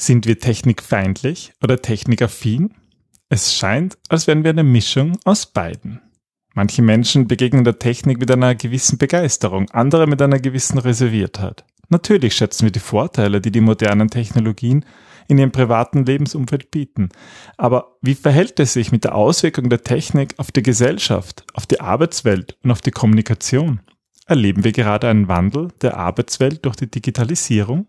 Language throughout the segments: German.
Sind wir technikfeindlich oder technikaffin? Es scheint, als wären wir eine Mischung aus beiden. Manche Menschen begegnen der Technik mit einer gewissen Begeisterung, andere mit einer gewissen Reserviertheit. Natürlich schätzen wir die Vorteile, die die modernen Technologien in ihrem privaten Lebensumfeld bieten. Aber wie verhält es sich mit der Auswirkung der Technik auf die Gesellschaft, auf die Arbeitswelt und auf die Kommunikation? Erleben wir gerade einen Wandel der Arbeitswelt durch die Digitalisierung?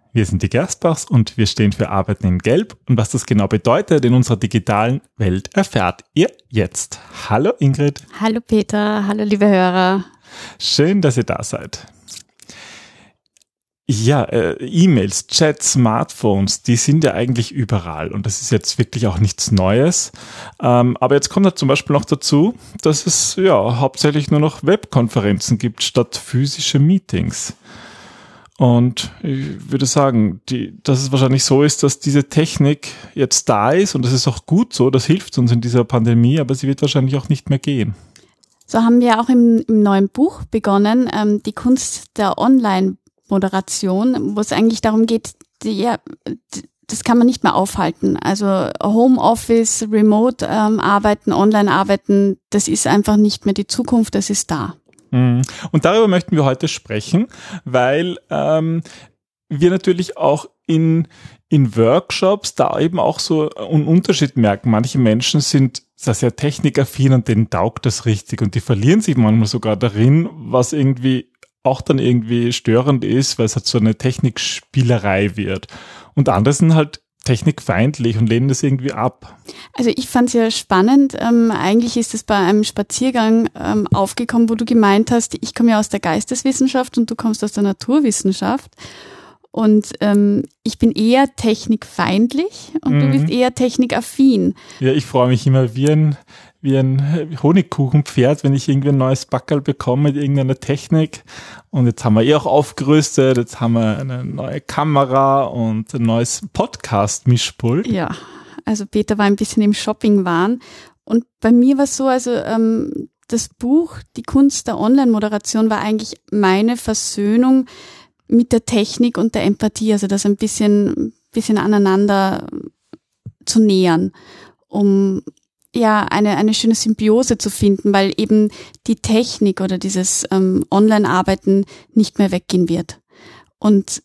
Wir sind die Gerstbachs und wir stehen für Arbeiten in Gelb. Und was das genau bedeutet in unserer digitalen Welt, erfährt ihr jetzt. Hallo Ingrid. Hallo Peter, hallo liebe Hörer. Schön, dass ihr da seid. Ja, äh, E-Mails, Chats, Smartphones, die sind ja eigentlich überall und das ist jetzt wirklich auch nichts Neues. Ähm, aber jetzt kommt da zum Beispiel noch dazu, dass es ja hauptsächlich nur noch Webkonferenzen gibt statt physische Meetings. Und ich würde sagen, die, dass es wahrscheinlich so ist, dass diese Technik jetzt da ist und das ist auch gut so, das hilft uns in dieser Pandemie, aber sie wird wahrscheinlich auch nicht mehr gehen. So haben wir auch im, im neuen Buch begonnen, ähm, die Kunst der Online-Moderation, wo es eigentlich darum geht, die, das kann man nicht mehr aufhalten. Also Homeoffice, Remote-Arbeiten, ähm, Online-Arbeiten, das ist einfach nicht mehr die Zukunft, das ist da. Mhm. Und darüber möchten wir heute sprechen, weil ähm, wir natürlich auch in, in Workshops da eben auch so einen Unterschied merken. Manche Menschen sind sehr technikaffin und denen taugt das richtig und die verlieren sich manchmal sogar darin, was irgendwie auch dann irgendwie störend ist, weil es halt so eine Technikspielerei wird. Und andere sind halt technikfeindlich und lehnen das irgendwie ab. Also ich fand es ja spannend. Ähm, eigentlich ist es bei einem Spaziergang ähm, aufgekommen, wo du gemeint hast, ich komme ja aus der Geisteswissenschaft und du kommst aus der Naturwissenschaft. Und ähm, ich bin eher technikfeindlich und mhm. du bist eher technikaffin. Ja, ich freue mich immer wie ein, wie ein Honigkuchenpferd, wenn ich irgendwie ein neues Backerl bekomme mit irgendeiner Technik. Und jetzt haben wir eh auch aufgerüstet, jetzt haben wir eine neue Kamera und ein neues Podcast-Mischpult. Ja, also Peter war ein bisschen im Shopping-Wahn. Und bei mir war es so, also ähm, das Buch Die Kunst der Online-Moderation war eigentlich meine Versöhnung mit der Technik und der Empathie, also das ein bisschen, bisschen aneinander zu nähern, um ja eine, eine schöne Symbiose zu finden, weil eben die Technik oder dieses ähm, Online-Arbeiten nicht mehr weggehen wird. Und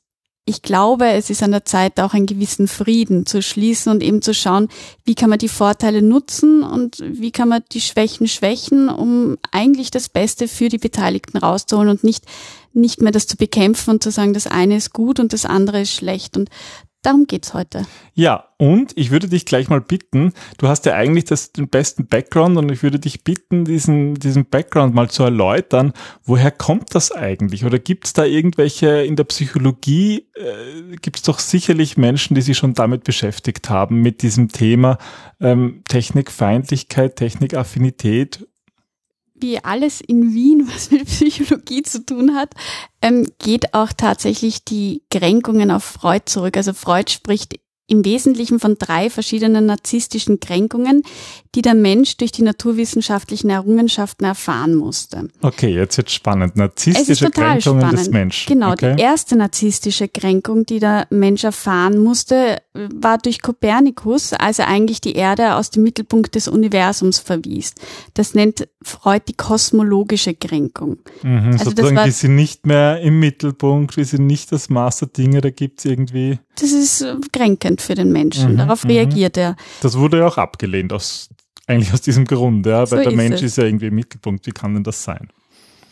ich glaube, es ist an der Zeit, auch einen gewissen Frieden zu schließen und eben zu schauen, wie kann man die Vorteile nutzen und wie kann man die Schwächen schwächen, um eigentlich das Beste für die Beteiligten rauszuholen und nicht, nicht mehr das zu bekämpfen und zu sagen, das eine ist gut und das andere ist schlecht. Und Darum geht's heute. Ja, und ich würde dich gleich mal bitten, du hast ja eigentlich das, den besten Background und ich würde dich bitten, diesen, diesen Background mal zu erläutern. Woher kommt das eigentlich? Oder gibt's da irgendwelche in der Psychologie, äh, gibt's doch sicherlich Menschen, die sich schon damit beschäftigt haben, mit diesem Thema ähm, Technikfeindlichkeit, Technikaffinität wie alles in Wien, was mit Psychologie zu tun hat, ähm, geht auch tatsächlich die Kränkungen auf Freud zurück. Also Freud spricht im Wesentlichen von drei verschiedenen narzisstischen Kränkungen, die der Mensch durch die naturwissenschaftlichen Errungenschaften erfahren musste. Okay, jetzt wird spannend. Narzisstische Kränkungen spannend. des Menschen. Genau, okay. die erste narzisstische Kränkung, die der Mensch erfahren musste, war durch Kopernikus, als er eigentlich die Erde aus dem Mittelpunkt des Universums verwies. Das nennt Freud die kosmologische Kränkung. Mhm, also sozusagen, wir sind nicht mehr im Mittelpunkt, wir sind nicht das Maß der Dinge, da gibt's irgendwie das ist äh, kränkend für den Menschen. Mhm, Darauf mhm. reagiert er. Das wurde ja auch abgelehnt, aus, eigentlich aus diesem Grund, ja, weil so der ist Mensch es. ist ja irgendwie im Mittelpunkt. Wie kann denn das sein?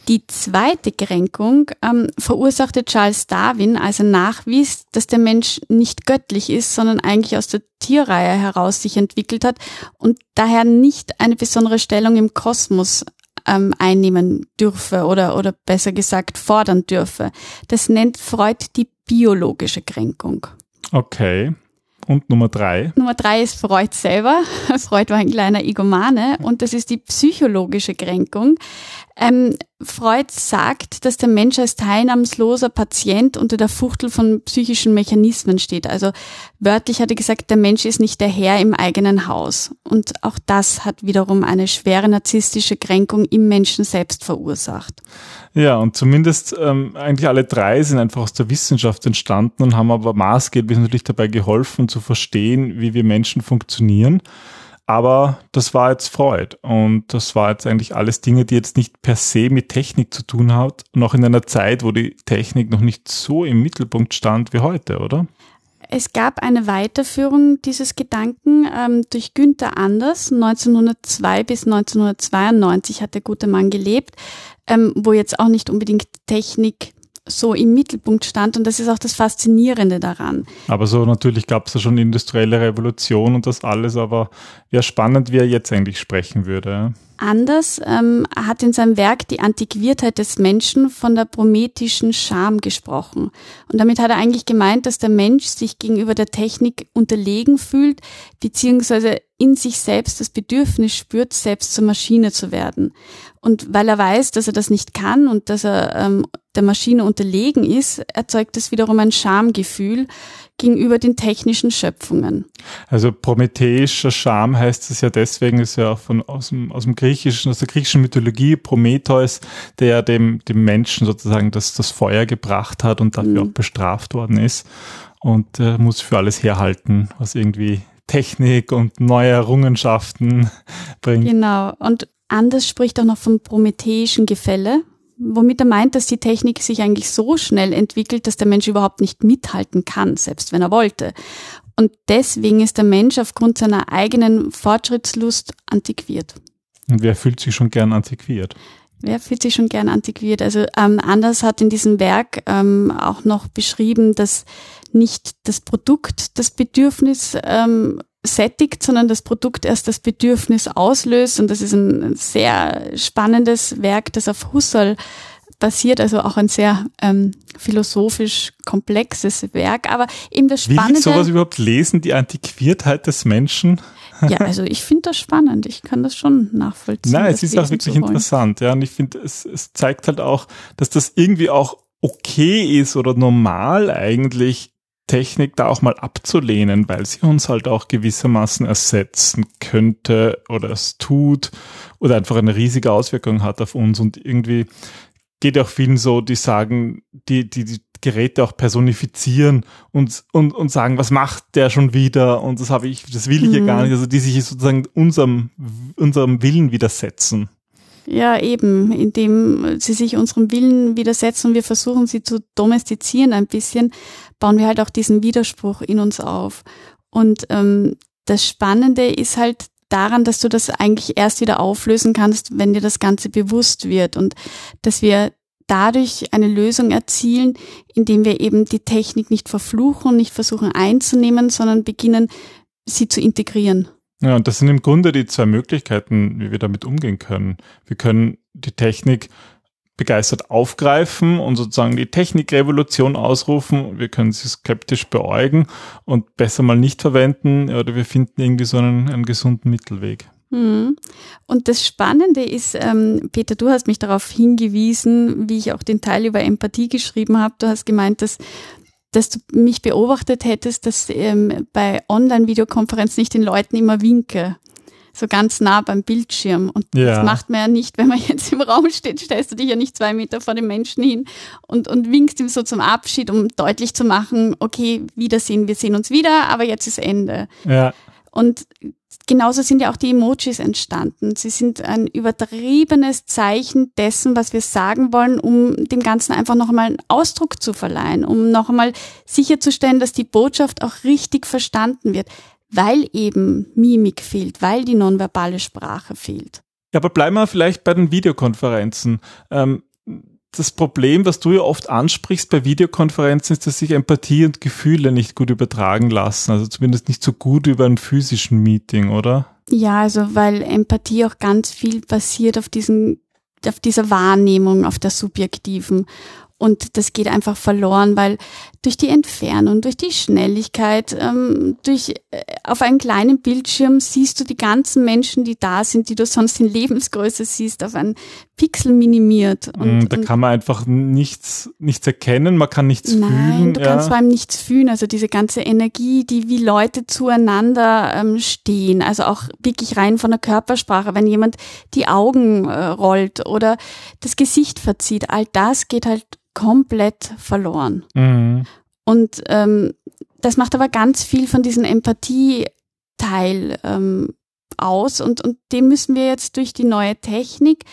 Die zweite Kränkung ähm, verursachte Charles Darwin, als er nachwies, dass der Mensch nicht göttlich ist, sondern eigentlich aus der Tierreihe heraus sich entwickelt hat und daher nicht eine besondere Stellung im Kosmos ähm, einnehmen dürfe oder, oder besser gesagt fordern dürfe. Das nennt Freud die biologische Kränkung. Okay. Und Nummer drei? Nummer drei ist Freud selber. Freud war ein kleiner Egomane und das ist die psychologische Kränkung. Ähm, Freud sagt, dass der Mensch als teilnahmsloser Patient unter der Fuchtel von psychischen Mechanismen steht. Also wörtlich hat er gesagt, der Mensch ist nicht der Herr im eigenen Haus. Und auch das hat wiederum eine schwere narzisstische Kränkung im Menschen selbst verursacht. Ja, und zumindest ähm, eigentlich alle drei sind einfach aus der Wissenschaft entstanden und haben aber maßgeblich natürlich dabei geholfen zu verstehen, wie wir Menschen funktionieren. Aber das war jetzt Freud und das war jetzt eigentlich alles Dinge, die jetzt nicht per se mit Technik zu tun hat, noch in einer Zeit, wo die Technik noch nicht so im Mittelpunkt stand wie heute, oder? Es gab eine Weiterführung dieses Gedanken ähm, durch Günther Anders. 1902 bis 1992 hat der gute Mann gelebt, ähm, wo jetzt auch nicht unbedingt Technik so im Mittelpunkt stand und das ist auch das Faszinierende daran. Aber so natürlich gab es ja schon industrielle Revolution und das alles, aber wäre spannend, wie er jetzt eigentlich sprechen würde. Anders ähm, hat in seinem Werk die Antiquiertheit des Menschen von der prometischen Scham gesprochen. Und damit hat er eigentlich gemeint, dass der Mensch sich gegenüber der Technik unterlegen fühlt, beziehungsweise in sich selbst das Bedürfnis spürt, selbst zur Maschine zu werden. Und weil er weiß, dass er das nicht kann und dass er ähm, der Maschine unterlegen ist, erzeugt es wiederum ein Schamgefühl gegenüber den technischen Schöpfungen. Also prometheischer Scham heißt es ja deswegen, ist ja auch von, aus, dem, aus dem griechischen, aus der griechischen Mythologie, Prometheus, der dem, dem Menschen sozusagen das, das Feuer gebracht hat und dafür mhm. auch bestraft worden ist und äh, muss für alles herhalten, was irgendwie Technik und neue Errungenschaften bringt. Genau. Und Anders spricht auch noch vom prometheischen Gefälle, womit er meint, dass die Technik sich eigentlich so schnell entwickelt, dass der Mensch überhaupt nicht mithalten kann, selbst wenn er wollte. Und deswegen ist der Mensch aufgrund seiner eigenen Fortschrittslust antiquiert. Und wer fühlt sich schon gern antiquiert? Wer fühlt sich schon gern antiquiert? Also ähm, Anders hat in diesem Werk ähm, auch noch beschrieben, dass nicht das Produkt das Bedürfnis ähm, sättigt, sondern das Produkt erst das Bedürfnis auslöst. Und das ist ein sehr spannendes Werk, das auf Husserl basiert, also auch ein sehr ähm, philosophisch komplexes Werk. Aber eben das Spannende. Will ich sowas überhaupt lesen, die Antiquiertheit des Menschen? Ja, also ich finde das spannend. Ich kann das schon nachvollziehen. Nein, es ist auch wirklich interessant. Ja, und ich finde, es, es zeigt halt auch, dass das irgendwie auch okay ist oder normal eigentlich Technik da auch mal abzulehnen, weil sie uns halt auch gewissermaßen ersetzen könnte oder es tut oder einfach eine riesige Auswirkung hat auf uns und irgendwie geht auch vielen so, die sagen, die, die, die Geräte auch personifizieren und, und, und sagen, was macht der schon wieder und das habe ich, das will ich mhm. ja gar nicht, also die sich sozusagen unserem, unserem Willen widersetzen. Ja, eben, indem sie sich unserem Willen widersetzen und wir versuchen sie zu domestizieren ein bisschen, bauen wir halt auch diesen Widerspruch in uns auf. Und ähm, das Spannende ist halt daran, dass du das eigentlich erst wieder auflösen kannst, wenn dir das Ganze bewusst wird und dass wir dadurch eine Lösung erzielen, indem wir eben die Technik nicht verfluchen nicht versuchen einzunehmen, sondern beginnen, sie zu integrieren. Ja, und das sind im Grunde die zwei Möglichkeiten, wie wir damit umgehen können. Wir können die Technik begeistert aufgreifen und sozusagen die Technikrevolution ausrufen. Wir können sie skeptisch beäugen und besser mal nicht verwenden oder wir finden irgendwie so einen, einen gesunden Mittelweg. Mhm. Und das Spannende ist, ähm, Peter, du hast mich darauf hingewiesen, wie ich auch den Teil über Empathie geschrieben habe. Du hast gemeint, dass dass du mich beobachtet hättest, dass ähm, bei Online-Videokonferenzen nicht den Leuten immer winke. So ganz nah beim Bildschirm. Und ja. das macht man ja nicht, wenn man jetzt im Raum steht, stellst du dich ja nicht zwei Meter vor dem Menschen hin und, und winkst ihm so zum Abschied, um deutlich zu machen, okay, Wiedersehen, wir sehen uns wieder, aber jetzt ist Ende. Ja. Und genauso sind ja auch die Emojis entstanden. Sie sind ein übertriebenes Zeichen dessen, was wir sagen wollen, um dem Ganzen einfach noch einmal einen Ausdruck zu verleihen, um noch einmal sicherzustellen, dass die Botschaft auch richtig verstanden wird, weil eben Mimik fehlt, weil die nonverbale Sprache fehlt. Ja, aber bleiben wir vielleicht bei den Videokonferenzen. Ähm, das Problem, was du ja oft ansprichst bei Videokonferenzen, ist, dass sich Empathie und Gefühle nicht gut übertragen lassen. Also zumindest nicht so gut über ein physischen Meeting, oder? Ja, also weil Empathie auch ganz viel basiert auf diesen, auf dieser Wahrnehmung, auf der subjektiven. Und das geht einfach verloren, weil durch die Entfernung, durch die Schnelligkeit, ähm, durch äh, auf einem kleinen Bildschirm siehst du die ganzen Menschen, die da sind, die du sonst in Lebensgröße siehst, auf einen Pixel minimiert. Und, mm, da kann man einfach nichts, nichts erkennen, man kann nichts nein, fühlen. Nein, du ja. kannst vor allem nichts fühlen. Also diese ganze Energie, die wie Leute zueinander ähm, stehen, also auch wirklich rein von der Körpersprache, wenn jemand die Augen äh, rollt oder das Gesicht verzieht, all das geht halt komplett verloren. Mhm. Und ähm, das macht aber ganz viel von diesem Empathie-Teil ähm, aus und, und den müssen wir jetzt durch die neue Technik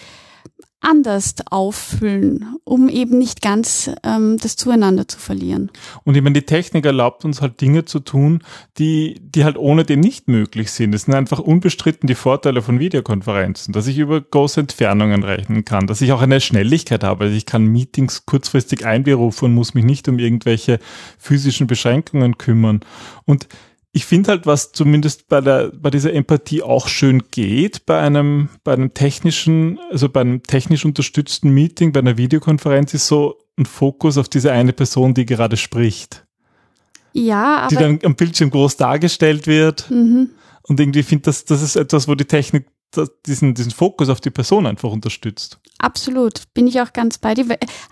anders auffüllen, um eben nicht ganz ähm, das Zueinander zu verlieren. Und ich meine, die Technik erlaubt uns halt Dinge zu tun, die, die halt ohne den nicht möglich sind. Es sind einfach unbestritten die Vorteile von Videokonferenzen, dass ich über große Entfernungen rechnen kann, dass ich auch eine Schnelligkeit habe. Also ich kann Meetings kurzfristig einberufen und muss mich nicht um irgendwelche physischen Beschränkungen kümmern. Und ich finde halt, was zumindest bei der, bei dieser Empathie auch schön geht, bei einem, bei einem technischen, also bei einem technisch unterstützten Meeting, bei einer Videokonferenz ist so ein Fokus auf diese eine Person, die gerade spricht. Ja, aber. Die dann am Bildschirm groß dargestellt wird. Mhm. Und irgendwie finde das, das ist etwas, wo die Technik diesen, diesen Fokus auf die Person einfach unterstützt. Absolut, bin ich auch ganz bei dir.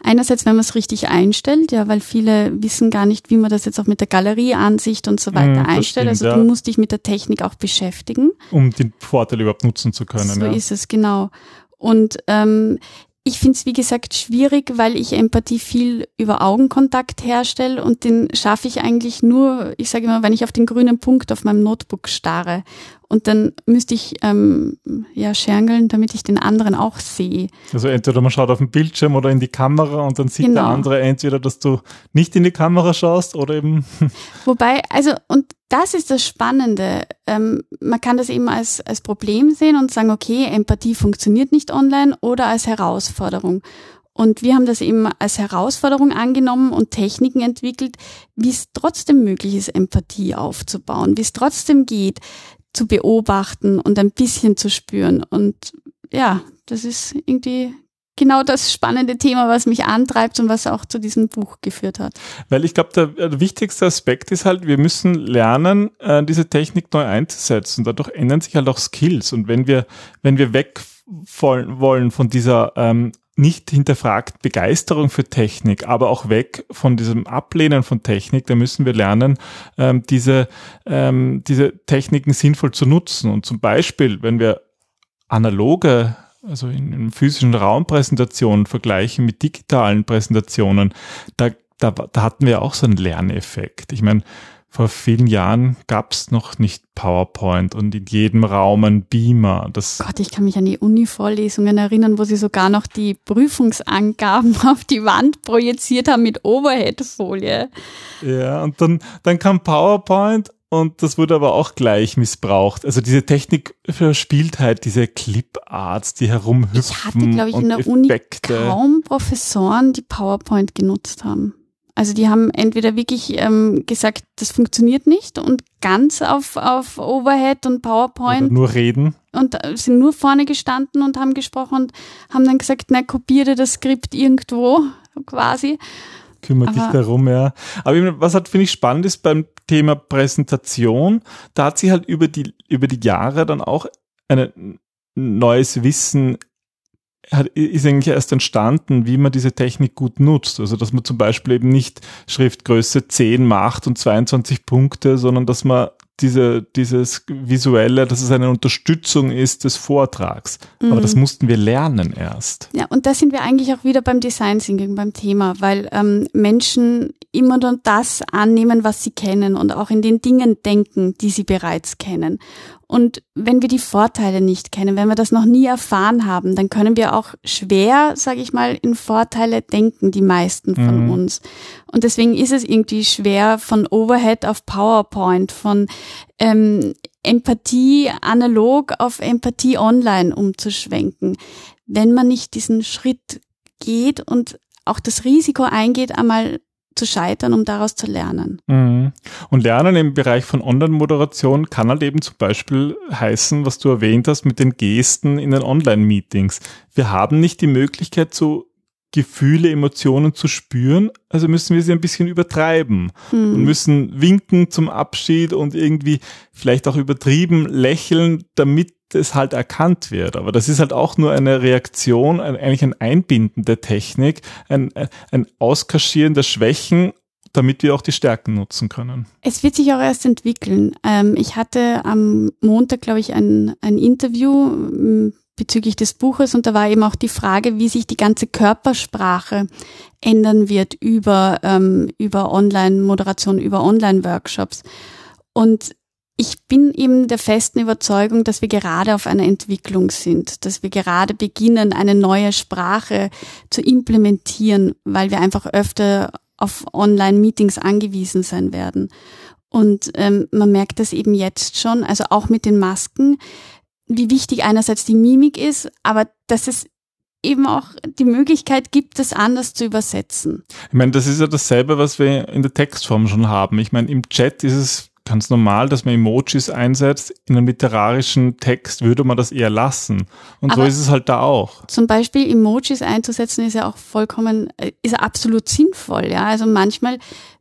Einerseits, wenn man es richtig einstellt, ja, weil viele wissen gar nicht, wie man das jetzt auch mit der Galerieansicht und so weiter mm, einstellt. Stimmt, also ja. du musst dich mit der Technik auch beschäftigen. Um den Vorteil überhaupt nutzen zu können. So ja. ist es, genau. Und ähm, ich finde es, wie gesagt, schwierig, weil ich Empathie viel über Augenkontakt herstelle und den schaffe ich eigentlich nur, ich sage immer, wenn ich auf den grünen Punkt auf meinem Notebook starre. Und dann müsste ich ähm, ja schergeln, damit ich den anderen auch sehe. Also entweder man schaut auf den Bildschirm oder in die Kamera und dann sieht genau. der andere entweder, dass du nicht in die Kamera schaust oder eben. Wobei, also, und das ist das Spannende. Ähm, man kann das eben als, als Problem sehen und sagen, okay, Empathie funktioniert nicht online oder als Herausforderung. Und wir haben das eben als Herausforderung angenommen und Techniken entwickelt, wie es trotzdem möglich ist, Empathie aufzubauen, wie es trotzdem geht, zu beobachten und ein bisschen zu spüren. Und ja, das ist irgendwie genau das spannende Thema, was mich antreibt und was auch zu diesem Buch geführt hat. Weil ich glaube, der, wichtigste Aspekt ist halt, wir müssen lernen, äh, diese Technik neu einzusetzen. Dadurch ändern sich halt auch Skills. Und wenn wir, wenn wir weg wollen von dieser ähm, nicht hinterfragt Begeisterung für Technik, aber auch weg von diesem Ablehnen von Technik, da müssen wir lernen, ähm, diese, ähm, diese Techniken sinnvoll zu nutzen. Und zum Beispiel, wenn wir analoge, also in, in physischen Raumpräsentationen vergleichen mit digitalen Präsentationen, da, da, da hatten wir auch so einen Lerneffekt. Ich meine, vor vielen Jahren gab es noch nicht PowerPoint und in jedem Raum ein Beamer. Das Gott, ich kann mich an die Uni-Vorlesungen erinnern, wo sie sogar noch die Prüfungsangaben auf die Wand projiziert haben mit Overhead-Folie. Ja, und dann, dann kam PowerPoint und das wurde aber auch gleich missbraucht. Also diese Technik verspielt halt diese Clip-Arts, die herumhüpfen. Ich hatte, glaube ich, in der Effekte. Uni kaum Professoren, die PowerPoint genutzt haben. Also die haben entweder wirklich ähm, gesagt, das funktioniert nicht und ganz auf, auf Overhead und PowerPoint. Oder nur reden. Und äh, sind nur vorne gestanden und haben gesprochen und haben dann gesagt, na, kopiere das Skript irgendwo, quasi. Kümmert dich darum, ja. Aber was halt, finde ich, spannend ist beim Thema Präsentation, da hat sich halt über die, über die Jahre dann auch ein neues Wissen hat, ist eigentlich erst entstanden, wie man diese Technik gut nutzt. Also, dass man zum Beispiel eben nicht Schriftgröße 10 macht und 22 Punkte, sondern dass man diese, dieses visuelle, dass es eine Unterstützung ist des Vortrags. Mhm. Aber das mhm. mussten wir lernen erst. Ja, und da sind wir eigentlich auch wieder beim Design Thinking, beim Thema, weil ähm, Menschen immer nur das annehmen, was sie kennen und auch in den Dingen denken, die sie bereits kennen. Und wenn wir die Vorteile nicht kennen, wenn wir das noch nie erfahren haben, dann können wir auch schwer, sage ich mal, in Vorteile denken, die meisten von mhm. uns. Und deswegen ist es irgendwie schwer, von Overhead auf PowerPoint, von ähm, Empathie analog auf Empathie online umzuschwenken, wenn man nicht diesen Schritt geht und auch das Risiko eingeht, einmal zu scheitern, um daraus zu lernen. Mhm. Und Lernen im Bereich von Online-Moderation kann halt eben zum Beispiel heißen, was du erwähnt hast mit den Gesten in den Online-Meetings. Wir haben nicht die Möglichkeit zu Gefühle, Emotionen zu spüren, also müssen wir sie ein bisschen übertreiben Hm. und müssen winken zum Abschied und irgendwie vielleicht auch übertrieben lächeln, damit es halt erkannt wird. Aber das ist halt auch nur eine Reaktion, ein, eigentlich ein Einbinden der Technik, ein, ein Auskaschieren der Schwächen, damit wir auch die Stärken nutzen können. Es wird sich auch erst entwickeln. Ähm, ich hatte am Montag, glaube ich, ein, ein Interview ähm, bezüglich des Buches und da war eben auch die Frage, wie sich die ganze Körpersprache ändern wird über, ähm, über Online-Moderation, über Online-Workshops. Und ich bin eben der festen Überzeugung, dass wir gerade auf einer Entwicklung sind, dass wir gerade beginnen, eine neue Sprache zu implementieren, weil wir einfach öfter auf Online-Meetings angewiesen sein werden. Und ähm, man merkt das eben jetzt schon, also auch mit den Masken, wie wichtig einerseits die Mimik ist, aber dass es eben auch die Möglichkeit gibt, das anders zu übersetzen. Ich meine, das ist ja dasselbe, was wir in der Textform schon haben. Ich meine, im Chat ist es ganz normal, dass man Emojis einsetzt. In einem literarischen Text würde man das eher lassen. Und Aber so ist es halt da auch. Zum Beispiel Emojis einzusetzen ist ja auch vollkommen, äh, ist absolut sinnvoll, ja. Also manchmal,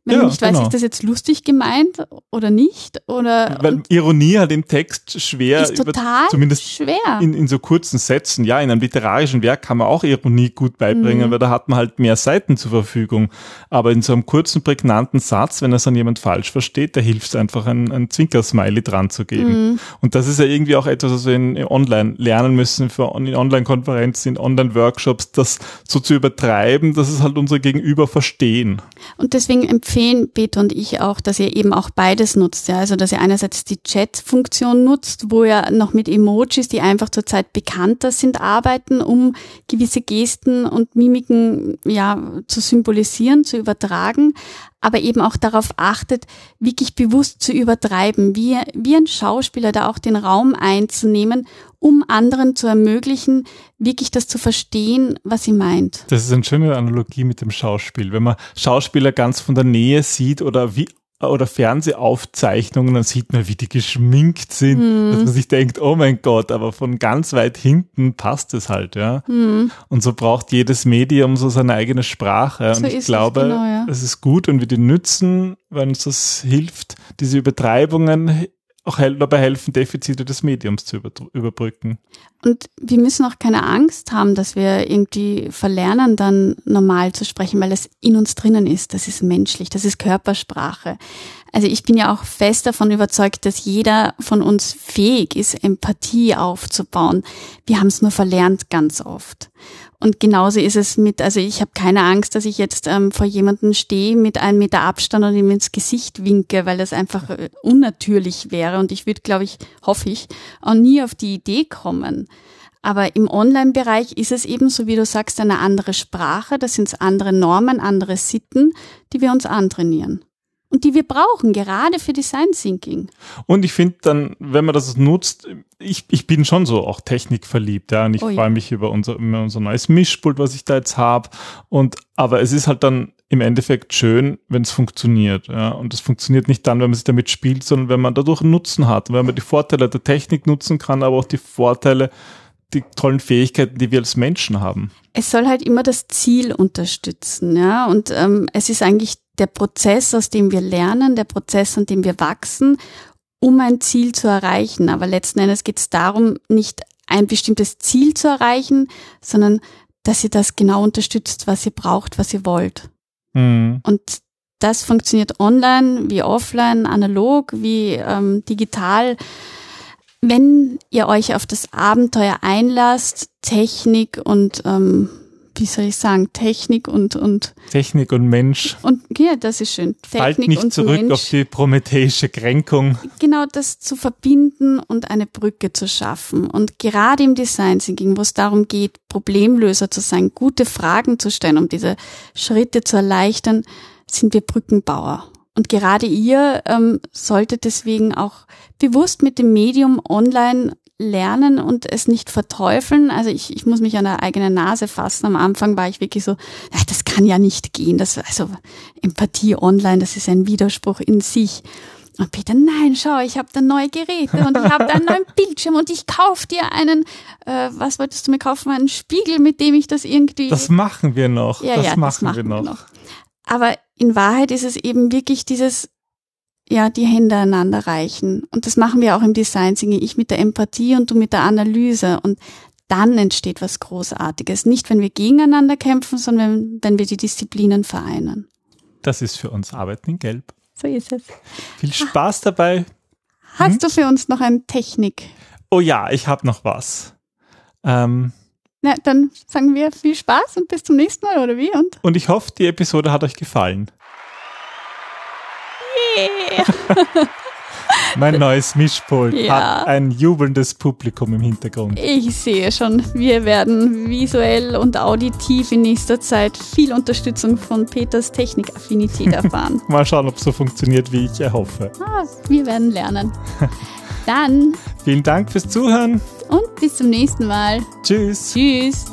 wenn Ja, man nicht weiß, genau. ist das jetzt lustig gemeint oder nicht, oder Weil Ironie halt im Text schwer, ist total zumindest schwer. in, in so kurzen Sätzen. Ja, in einem literarischen Werk kann man auch Ironie gut beibringen, Mhm. weil da hat man halt mehr Seiten zur Verfügung. Aber in so einem kurzen, prägnanten Satz, wenn das dann jemand falsch versteht, da hilft es einfach, ein, ein Zwinkersmiley dran zu geben. Mhm. Und das ist ja irgendwie auch etwas, was wir in, in online lernen müssen, für in Online-Konferenzen, in Online-Workshops, das so zu übertreiben, dass es halt unsere Gegenüber verstehen. Und deswegen empfehlen Peter und ich auch, dass ihr eben auch beides nutzt. Ja? Also dass ihr einerseits die Chat-Funktion nutzt, wo ihr noch mit Emojis, die einfach zurzeit bekannter sind, arbeiten, um gewisse Gesten und Mimiken ja zu symbolisieren, zu übertragen, aber eben auch darauf achtet, wirklich bewusst zu übertreiben, wie, wie ein Schauspieler da auch den Raum einzunehmen, um anderen zu ermöglichen, wirklich das zu verstehen, was sie meint. Das ist eine schöne Analogie mit dem Schauspiel. Wenn man Schauspieler ganz von der Nähe sieht oder wie oder Fernsehaufzeichnungen, dann sieht man, wie die geschminkt sind, Hm. dass man sich denkt, oh mein Gott, aber von ganz weit hinten passt es halt, ja. Hm. Und so braucht jedes Medium so seine eigene Sprache. So Und ich ist es, glaube, genau, ja. es ist gut und wir die nützen, weil uns das hilft, diese Übertreibungen auch dabei helfen, Defizite des Mediums zu über überbrücken. Und wir müssen auch keine Angst haben, dass wir irgendwie verlernen, dann normal zu sprechen, weil es in uns drinnen ist. Das ist menschlich, das ist Körpersprache. Also ich bin ja auch fest davon überzeugt, dass jeder von uns fähig ist, Empathie aufzubauen. Wir haben es nur verlernt ganz oft. Und genauso ist es mit, also ich habe keine Angst, dass ich jetzt ähm, vor jemandem stehe mit einem Meter Abstand und ihm ins Gesicht winke, weil das einfach äh, unnatürlich wäre. Und ich würde, glaube ich, hoffe ich, auch nie auf die Idee kommen. Aber im Online-Bereich ist es eben, so wie du sagst, eine andere Sprache. Das sind andere Normen, andere Sitten, die wir uns antrainieren. Und die wir brauchen, gerade für Design Thinking. Und ich finde dann, wenn man das nutzt, ich, ich bin schon so auch technikverliebt, ja, und ich Oh ja. freue mich über unser, über unser neues Mischpult, was ich da jetzt habe. Und aber es ist halt dann im Endeffekt schön, wenn es funktioniert, ja. Und es funktioniert nicht dann, wenn man sich damit spielt, sondern wenn man dadurch einen Nutzen hat, wenn man die Vorteile der Technik nutzen kann, aber auch die Vorteile, die tollen Fähigkeiten, die wir als Menschen haben. Es soll halt immer das Ziel unterstützen, ja. Und ähm, es ist eigentlich der Prozess, aus dem wir lernen, der Prozess, an dem wir wachsen, um ein Ziel zu erreichen. Aber letzten Endes geht es darum, nicht ein bestimmtes Ziel zu erreichen, sondern dass ihr das genau unterstützt, was ihr braucht, was ihr wollt. Mhm. Und das funktioniert online wie offline, analog wie ähm, digital. Wenn ihr euch auf das Abenteuer einlasst, Technik und ähm, wie soll ich sagen, Technik und und Technik und Mensch. und ja, das ist schön. Technik nicht und zurück Mensch, auf die prometheische Kränkung. genau das zu verbinden und eine Brücke zu schaffen. Und gerade im Design Thinking, wo es darum geht, Problemlöser zu sein, gute Fragen zu stellen, um diese Schritte zu erleichtern, sind wir Brückenbauer. Und gerade ihr ähm, solltet deswegen auch bewusst mit dem Medium online lernen und es nicht verteufeln. Also ich, ich muss mich an der eigenen Nase fassen. Am Anfang war ich wirklich so, ja, das kann ja nicht gehen. Das, also Empathie online, das ist ein Widerspruch in sich. Und Peter, nein, schau, ich habe da neue Geräte und ich habe da einen neuen Bildschirm und ich kauf dir einen, äh, was wolltest du mir kaufen? Einen Spiegel, mit dem ich das irgendwie. Das machen wir noch. ja, das, ja, machen das machen wir noch. wir noch. Aber in Wahrheit ist es eben wirklich dieses, ja, die Hände einander reichen. Und das machen wir auch im Design Thinking. Ich mit der Empathie und du mit der Analyse. Und dann entsteht was Großartiges. Nicht, wenn wir gegeneinander kämpfen, sondern wenn wir die Disziplinen vereinen. Das ist für uns Arbeiten in Gelb. So ist es. Viel Spaß dabei. Hast Hm? du für uns noch eine Technik? Oh ja, ich habe noch was. Ähm, Na, dann sagen wir viel Spaß und bis zum nächsten Mal, oder wie? Und und ich hoffe, die Episode hat euch gefallen. Mein neues Mischpult Ja. hat ein jubelndes Publikum im Hintergrund. ich sehe schon, wir werden visuell und auditiv in nächster Zeit viel Unterstützung von Peters Technikaffinität erfahren. Mal schauen, ob es so funktioniert, wie ich erhoffe. ah, wir werden lernen. Dann Vielen Dank fürs Zuhören. und bis zum nächsten Mal. Tschüss. Tschüss.